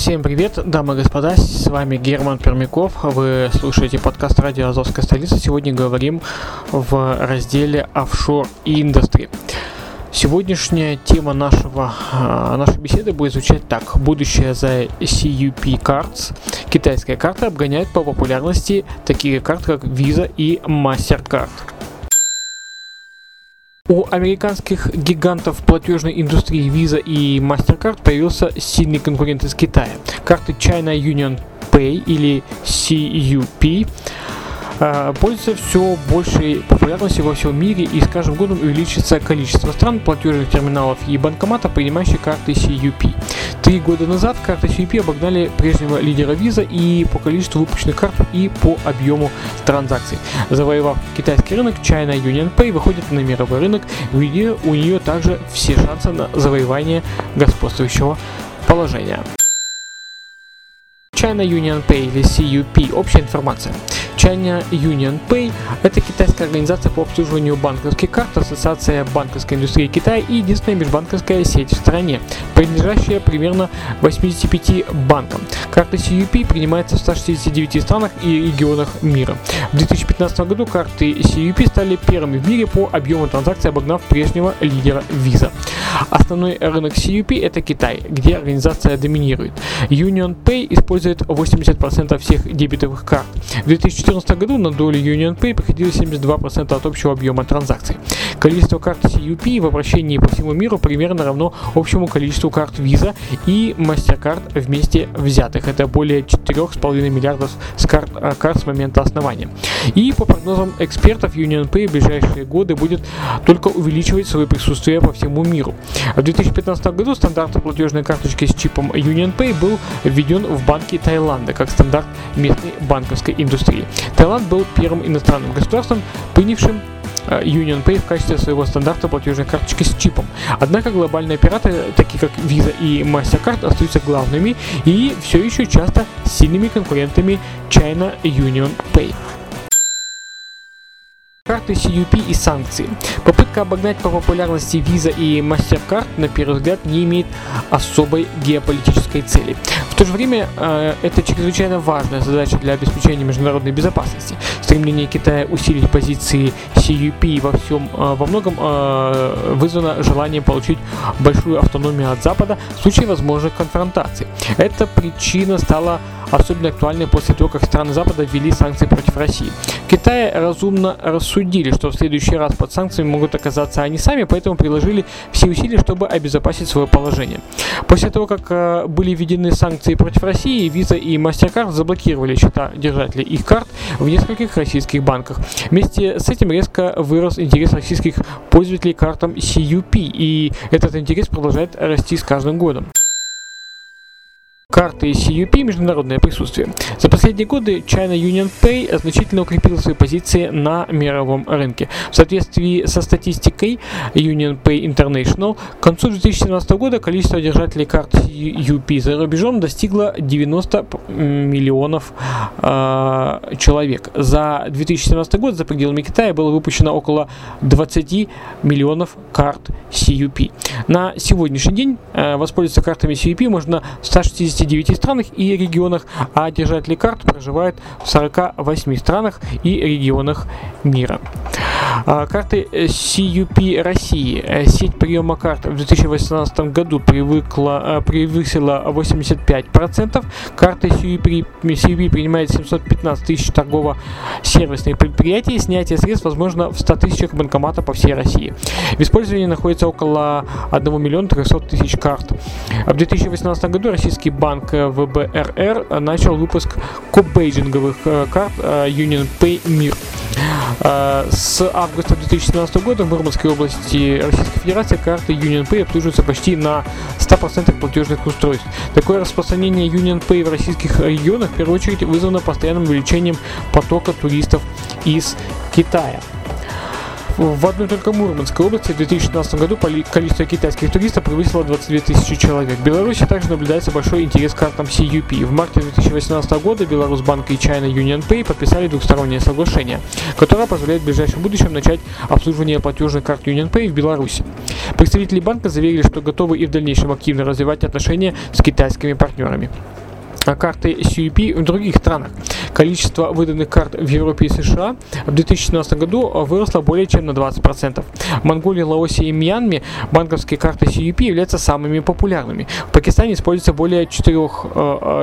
Всем привет, дамы и господа, с вами Герман Пермяков, вы слушаете подкаст радио Азовская столица. Сегодня говорим в разделе Offshore Industry. Сегодняшняя тема нашего, а, нашей беседы будет звучать так. Будущее за CUP Cards. Китайская карта обгоняет по популярности такие карты, как Visa и MasterCard. У американских гигантов платежной индустрии Visa и MasterCard появился сильный конкурент из Китая. Карты China Union Pay или CUP э, пользуются все большей популярностью во всем мире и с каждым годом увеличится количество стран, платежных терминалов и банкоматов, принимающих карты CUP. Три года назад карты CUP обогнали прежнего лидера Visa и по количеству выпущенных карт и по объему транзакций. Завоевав китайский рынок, China Union Pay выходит на мировой рынок, где у нее также все шансы на завоевание господствующего положения. China Union Pay или CUP. Общая информация. China Union Pay – это китайская организация по обслуживанию банковских карт, ассоциация банковской индустрии Китая и единственная межбанковская сеть в стране, принадлежащая примерно 85 банкам. Карты CUP принимаются в 169 странах и регионах мира. В 2015 году карты CUP стали первыми в мире по объему транзакций, обогнав прежнего лидера Visa. Основной рынок CUP – это Китай, где организация доминирует. Union Pay использует 80% всех дебетовых карт. В 2014 году на долю Union Pay приходилось 72% от общего объема транзакций. Количество карт CUP в обращении по всему миру примерно равно общему количеству карт Visa и MasterCard вместе взятых. Это более 4,5 миллиардов с карт, а, карт с момента основания. И по прогнозам экспертов, Union Pay в ближайшие годы будет только увеличивать свое присутствие по всему миру. В 2015 году стандарт платежной карточки с чипом Union Pay был введен в банки Таиланда как стандарт местной банковской индустрии. Таиланд был первым иностранным государством, принявшим э, Union Pay в качестве своего стандарта платежной карточки с чипом. Однако глобальные операторы, такие как Visa и MasterCard, остаются главными и все еще часто сильными конкурентами China Union Pay карты CUP и санкции. Попытка обогнать по популярности Visa и MasterCard на первый взгляд не имеет особой геополитической цели. В то же время э, это чрезвычайно важная задача для обеспечения международной безопасности. Стремление Китая усилить позиции CUP во всем э, во многом э, вызвано желанием получить большую автономию от Запада в случае возможных конфронтаций. Эта причина стала особенно актуальной после того, как страны Запада ввели санкции против России. В Китае разумно рассудили, что в следующий раз под санкциями могут оказаться они сами, поэтому приложили все усилия, чтобы обезопасить свое положение. После того, как э, были введены санкции против России, Visa и MasterCard заблокировали счета держателей их карт в нескольких российских банках. Вместе с этим резко вырос интерес российских пользователей картам CUP, и этот интерес продолжает расти с каждым годом карты CUP международное присутствие. За последние годы China Union Pay значительно укрепила свои позиции на мировом рынке. В соответствии со статистикой Union Pay International, к концу 2017 года количество держателей карт CUP за рубежом достигло 90 миллионов э, человек. За 2017 год за пределами Китая было выпущено около 20 миллионов карт CUP. На сегодняшний день э, воспользоваться картами CUP можно в 160 59 странах и регионах, а держатели карт проживают в 48 странах и регионах мира. А, карты CUP России. Э, сеть приема карт в 2018 году привыкла, э, превысила 85%. Карты CUP, CUP принимает 715 тысяч торгово-сервисных предприятий. Снятие средств возможно в 100 тысячах банкоматов по всей России. В использовании находится около 1 миллиона 300 тысяч карт. В 2018 году российский банк ВБРР начал выпуск копбейджинговых э, карт Union Pay Мир. С августа 2017 года в Мурманской области Российской Федерации карты Union Pay обслуживаются почти на 100% платежных устройств. Такое распространение Union Pay в российских регионах в первую очередь вызвано постоянным увеличением потока туристов из Китая. В одной только Мурманской области в 2016 году количество китайских туристов превысило 22 тысячи человек. В Беларуси также наблюдается большой интерес к картам CUP. В марте 2018 года Беларусьбанк и China Union Pay подписали двухстороннее соглашение, которое позволяет в ближайшем будущем начать обслуживание платежных карт Union Pay в Беларуси. Представители банка заверили, что готовы и в дальнейшем активно развивать отношения с китайскими партнерами карты CUP в других странах. Количество выданных карт в Европе и США в 2017 году выросло более чем на 20%. В Монголии, Лаосе и Мьянме банковские карты CUP являются самыми популярными. В Пакистане используется более 4,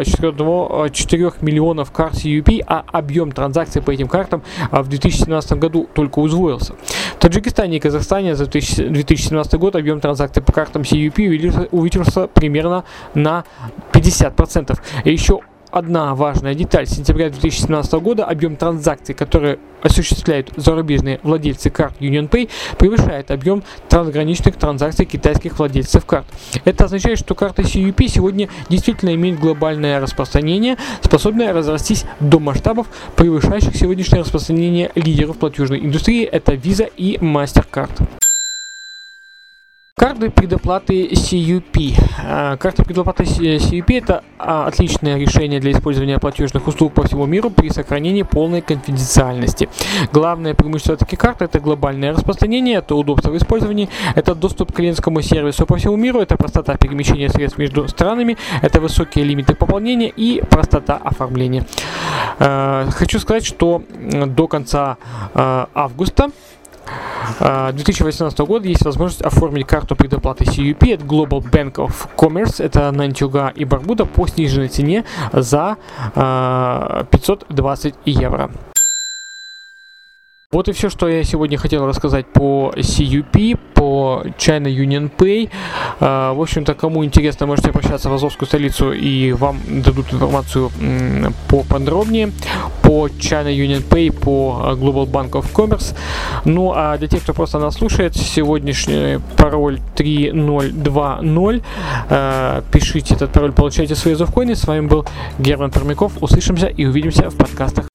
4, 4 миллионов карт CUP, а объем транзакций по этим картам а, в 2017 году только удвоился. В Таджикистане и Казахстане за 2017 год объем транзакций по картам CUP увеличился, увеличился примерно на 50%. И еще одна важная деталь. С сентября 2017 года объем транзакций, которые осуществляют зарубежные владельцы карт UnionPay, превышает объем трансграничных транзакций китайских владельцев карт. Это означает, что карта CUP сегодня действительно имеет глобальное распространение, способное разрастись до масштабов, превышающих сегодняшнее распространение лидеров платежной индустрии, это Visa и MasterCard. Карты предоплаты CUP. А, Карты предоплаты CUP это а, отличное решение для использования платежных услуг по всему миру при сохранении полной конфиденциальности. Главное преимущество таких карт это глобальное распространение, это удобство в использовании, это доступ к клиентскому сервису по всему миру, это простота перемещения средств между странами, это высокие лимиты пополнения и простота оформления. А, хочу сказать, что до конца августа 2018 года есть возможность оформить карту предоплаты CUP от Global Bank of Commerce, это на Антюга и Барбуда по сниженной цене за 520 евро. Вот и все, что я сегодня хотел рассказать по CUP, по China Union Pay. А, в общем-то, кому интересно, можете обращаться в Азовскую столицу и вам дадут информацию поподробнее по China Union Pay, по Global Bank of Commerce. Ну, а для тех, кто просто нас слушает, сегодняшний пароль 3020. А, пишите этот пароль, получайте свои азовкоины. С вами был Герман Пермяков. Услышимся и увидимся в подкастах.